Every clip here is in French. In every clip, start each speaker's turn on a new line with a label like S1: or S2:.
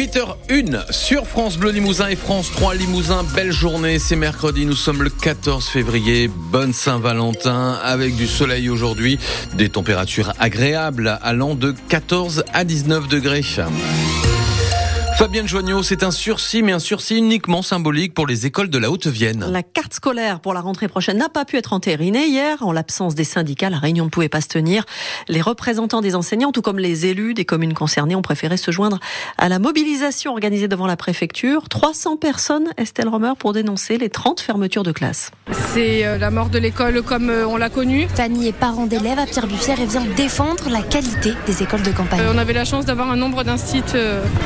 S1: 8h01 sur France Bleu Limousin et France 3 Limousin. Belle journée, c'est mercredi, nous sommes le 14 février. Bonne Saint-Valentin avec du soleil aujourd'hui, des températures agréables allant de 14 à 19 degrés. Fabienne Joignot, c'est un sursis, mais un sursis uniquement symbolique pour les écoles de la Haute-Vienne.
S2: La carte scolaire pour la rentrée prochaine n'a pas pu être entérinée hier. En l'absence des syndicats, la réunion ne pouvait pas se tenir. Les représentants des enseignants, tout comme les élus des communes concernées, ont préféré se joindre à la mobilisation organisée devant la préfecture. 300 personnes, Estelle Romer, pour dénoncer les 30 fermetures de classes.
S3: C'est euh, la mort de l'école comme euh, on l'a connue.
S4: Fanny est parent d'élèves à Pierre Buffière et vient défendre la qualité des écoles de campagne.
S3: Euh, on avait la chance d'avoir un nombre d'instituts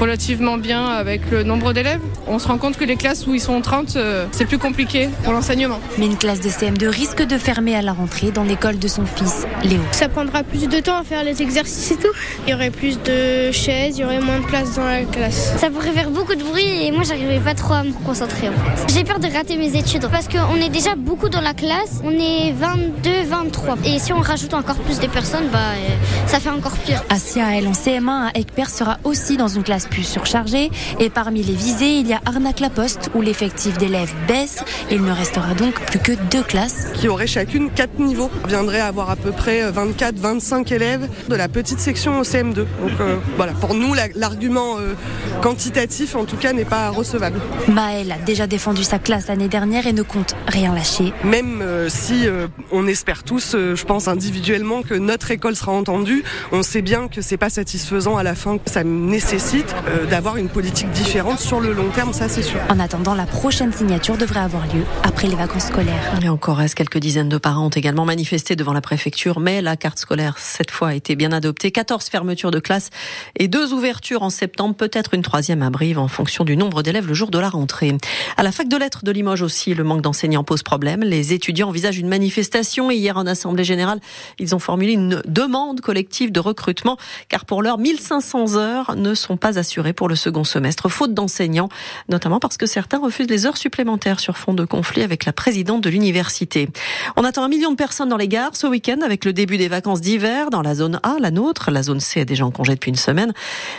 S3: relativement bien avec le nombre d'élèves. On se rend compte que les classes où ils sont 30, euh, c'est plus compliqué pour l'enseignement.
S4: Mais une classe de CM2 risque de fermer à la rentrée dans l'école de son fils, Léo.
S5: Ça prendra plus de temps à faire les exercices et tout. Il y aurait plus de chaises, il y aurait moins de place dans la classe.
S6: Ça pourrait faire beaucoup de bruit et moi j'arrivais pas trop à me concentrer en fait. J'ai peur de rater mes études parce qu'on est déjà beaucoup dans la classe, on est 22, 23. Et si on rajoute encore plus de personnes, bah, euh, ça fait encore pire.
S4: Asia, elle en CM1 à Ekper sera aussi dans une classe plus surchargée. Et parmi les visés, il y a Arnac-la-Poste où l'effectif d'élèves baisse. Il ne restera donc plus que deux classes.
S7: Qui auraient chacune quatre niveaux. On viendrait avoir à peu près 24-25 élèves de la petite section au CM2. Donc euh, voilà, pour nous, l'argument euh, quantitatif en tout cas n'est pas recevable.
S4: Maëlle a déjà défendu sa classe l'année dernière et ne compte rien lâcher.
S7: Même euh, si on espère tous, je pense individuellement, que notre école sera entendue, on sait bien que c'est pas satisfaisant à la fin. Ça nécessite d'avoir une politique différente sur le long terme, ça c'est sûr.
S4: En attendant, la prochaine signature devrait avoir lieu après les vacances scolaires.
S2: Et encore reste quelques dizaines de parents ont également manifesté devant la préfecture, mais la carte scolaire cette fois a été bien adoptée. 14 fermetures de classes et deux ouvertures en septembre, peut-être une troisième à Brive en fonction du nombre d'élèves le jour de la rentrée. À la fac de lettres de Limoges aussi, le manque d'enseignants pose problème. Les étudiants envisagent une manifestation et hier en assemblée générale, ils ont formulé une demande collective de recrutement car pour l'heure 1500 heures ne sont pas assurées pour le second semestre faute d'enseignants, notamment parce que certains refusent les heures supplémentaires sur fond de conflit avec la présidente de l'université. On attend un million de personnes dans les gares ce week-end avec le début des vacances d'hiver dans la zone A, la nôtre. La zone C est déjà en congé depuis une semaine.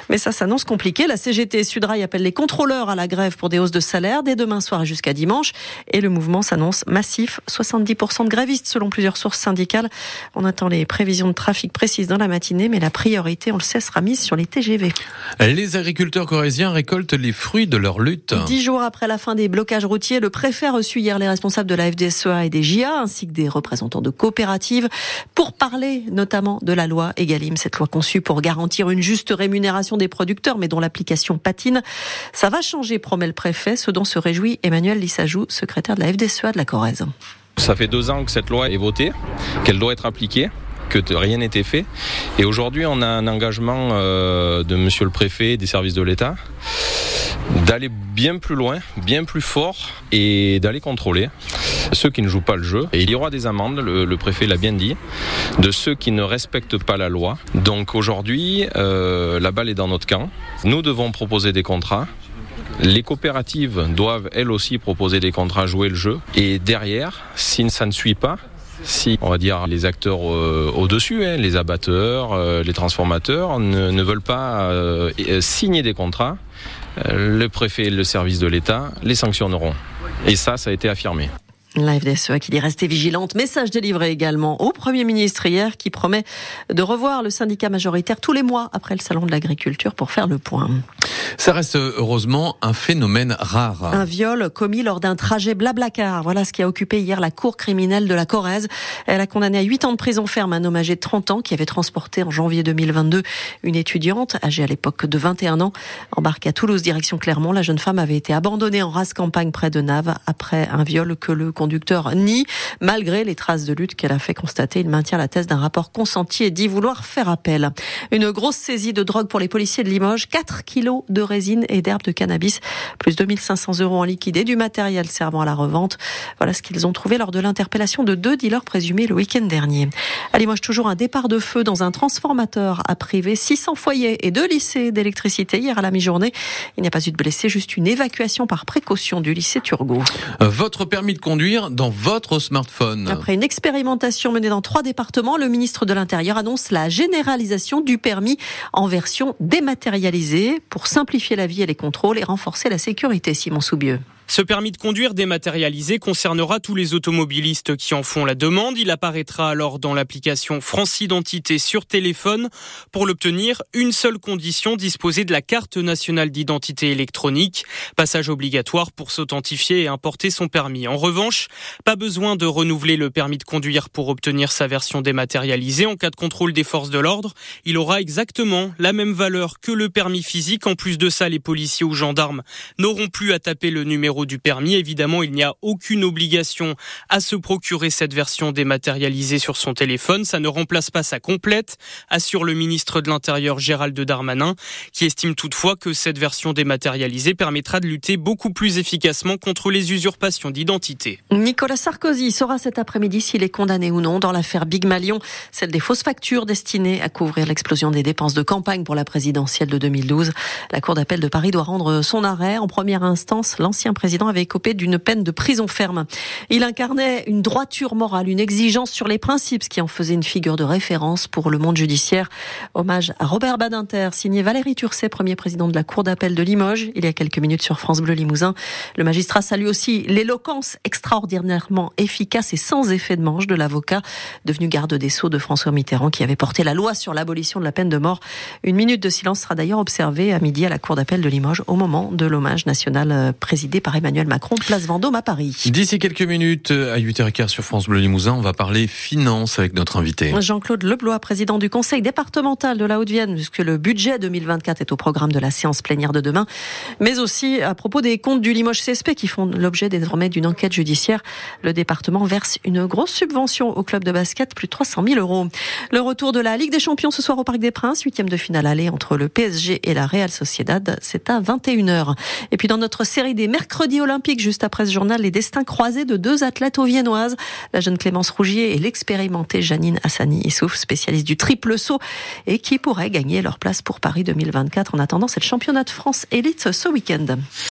S2: Mais ça s'annonce compliqué. La CGT Sudrail appellent les contrôleurs à la grève pour des hausses de salaire dès demain soir jusqu'à dimanche. Et le mouvement s'annonce massif. 70% de grévistes selon plusieurs sources syndicales. On attend les prévisions de trafic précises dans la matinée, mais la priorité, on le sait, sera mise sur les TGV.
S1: Les agriculteurs corésiens récoltent les fruits de leur lutte.
S2: Dix jours après la fin des blocages routiers, le préfet a reçu hier les responsables de la FDSEA et des JA, ainsi que des représentants de coopératives, pour parler notamment de la loi Egalim, cette loi conçue pour garantir une juste rémunération des producteurs, mais dont l'application patine. Ça va changer, promet le préfet, ce dont se réjouit Emmanuel Lissajou, secrétaire de la FDSEA de la Corrèze.
S8: Ça fait deux ans que cette loi est votée, qu'elle doit être appliquée rien n'était fait. Et aujourd'hui, on a un engagement euh, de monsieur le préfet et des services de l'État d'aller bien plus loin, bien plus fort et d'aller contrôler ceux qui ne jouent pas le jeu. Et il y aura des amendes, le, préfet l'a bien dit, de ceux qui ne respectent pas la loi. Donc aujourd'hui, euh, la balle est dans notre camp. Nous devons proposer des contrats. Les coopératives doivent elles aussi proposer des contrats, jouer le jeu. Et derrière, si ça ne suit pas, si, on va dire, les acteurs euh, au-dessus, hein, les abatteurs, euh, les transformateurs, ne, veulent pas euh, signer des contrats, le préfet et le service de l'État les sanctionneront. Et ça, ça a été affirmé.
S2: La FDSEA qui dit rester vigilante. Message délivré également au Premier ministre hier qui promet de revoir le syndicat majoritaire tous les mois après le Salon de l'agriculture pour faire le point.
S1: Ça reste heureusement un phénomène rare.
S2: Un viol commis lors d'un trajet blablacar. Voilà ce qui a occupé hier la cour criminelle de la Corrèze. Elle a condamné à 8 ans de prison ferme un homme âgé de 30 ans qui avait transporté en janvier 2022 une étudiante âgée à l'époque de 21 ans. Embarquée à Toulouse direction Clermont, la jeune femme avait été abandonnée en race campagne près de Naves après un viol que le conducteur nie. Malgré les traces de lutte qu'elle a fait constater, il maintient la thèse d'un rapport consenti et dit vouloir faire appel. Une grosse saisie de drogue pour les policiers de Limoges. 4 kilos de résine et d'herbe de cannabis, plus 2500 euros en liquide et du matériel servant à la revente. Voilà ce qu'ils ont trouvé lors de l'interpellation de deux dealers présumés le week-end dernier. À Limoges, toujours un départ de feu dans un transformateur à privé 600 foyers et deux lycées d'électricité hier à la mi-journée. Il n'y a pas eu de blessés, juste une évacuation par précaution du lycée Turgot.
S1: Votre permis de conduire dans votre smartphone.
S2: Après une expérimentation menée dans trois départements, le ministre de l'Intérieur annonce la généralisation du permis en version dématérialisée pour simplifier la vie et les contrôles et renforcer la sécurité, Simon Soubieux.
S9: Ce permis de conduire dématérialisé concernera tous les automobilistes qui en font la demande. Il apparaîtra alors dans l'application France Identité sur téléphone. Pour l'obtenir, une seule condition, disposer de la carte nationale d'identité électronique. Passage obligatoire pour s'authentifier et importer son permis. En revanche, pas besoin de renouveler le permis de conduire pour obtenir sa version dématérialisée. En cas de contrôle des forces de l'ordre, il aura exactement la même valeur que le permis physique. En plus de ça, les policiers ou gendarmes n'auront plus à taper le numéro du permis. Évidemment, il n'y a aucune obligation à se procurer cette version dématérialisée sur son téléphone. Ça ne remplace pas sa complète, assure le ministre de l'Intérieur Gérald Darmanin, qui estime toutefois que cette version dématérialisée permettra de lutter beaucoup plus efficacement contre les usurpations d'identité.
S2: Nicolas Sarkozy saura cet après-midi s'il est condamné ou non dans l'affaire Big Malion, celle des fausses factures destinées à couvrir l'explosion des dépenses de campagne pour la présidentielle de 2012. La Cour d'appel de Paris doit rendre son arrêt. En première instance, l'ancien président avait écopé d'une peine de prison ferme. Il incarnait une droiture morale, une exigence sur les principes, ce qui en faisait une figure de référence pour le monde judiciaire. Hommage à Robert Badinter, signé Valérie Turcet, premier président de la Cour d'appel de Limoges, il y a quelques minutes sur France Bleu Limousin. Le magistrat salue aussi l'éloquence extraordinairement efficace et sans effet de manche de l'avocat devenu garde des Sceaux de François Mitterrand qui avait porté la loi sur l'abolition de la peine de mort. Une minute de silence sera d'ailleurs observée à midi à la Cour d'appel de Limoges au moment de l'hommage national euh, présidé par Emmanuel Macron, place Vendôme à Paris.
S1: D'ici quelques minutes, à 8h15 sur France Bleu Limousin, on va parler finance avec notre invité.
S2: Jean-Claude Leblois, président du conseil départemental de la Haute-Vienne, puisque le budget 2024 est au programme de la séance plénière de demain, mais aussi à propos des comptes du Limoges CSP qui font l'objet désormais d'une enquête judiciaire. Le département verse une grosse subvention au club de basket, plus de 300 000 euros. Le retour de la Ligue des Champions ce soir au Parc des Princes, huitième de finale aller entre le PSG et la Real Sociedad, c'est à 21h. Et puis dans notre série des mercredis olympiques, juste après ce journal, les destins croisés de deux athlètes aux viennoises, la jeune Clémence Rougier et l'expérimentée Janine Hassani Issouf, spécialiste du triple saut et qui pourraient gagner leur place pour Paris 2024 en attendant cette championnat de France élite ce week-end.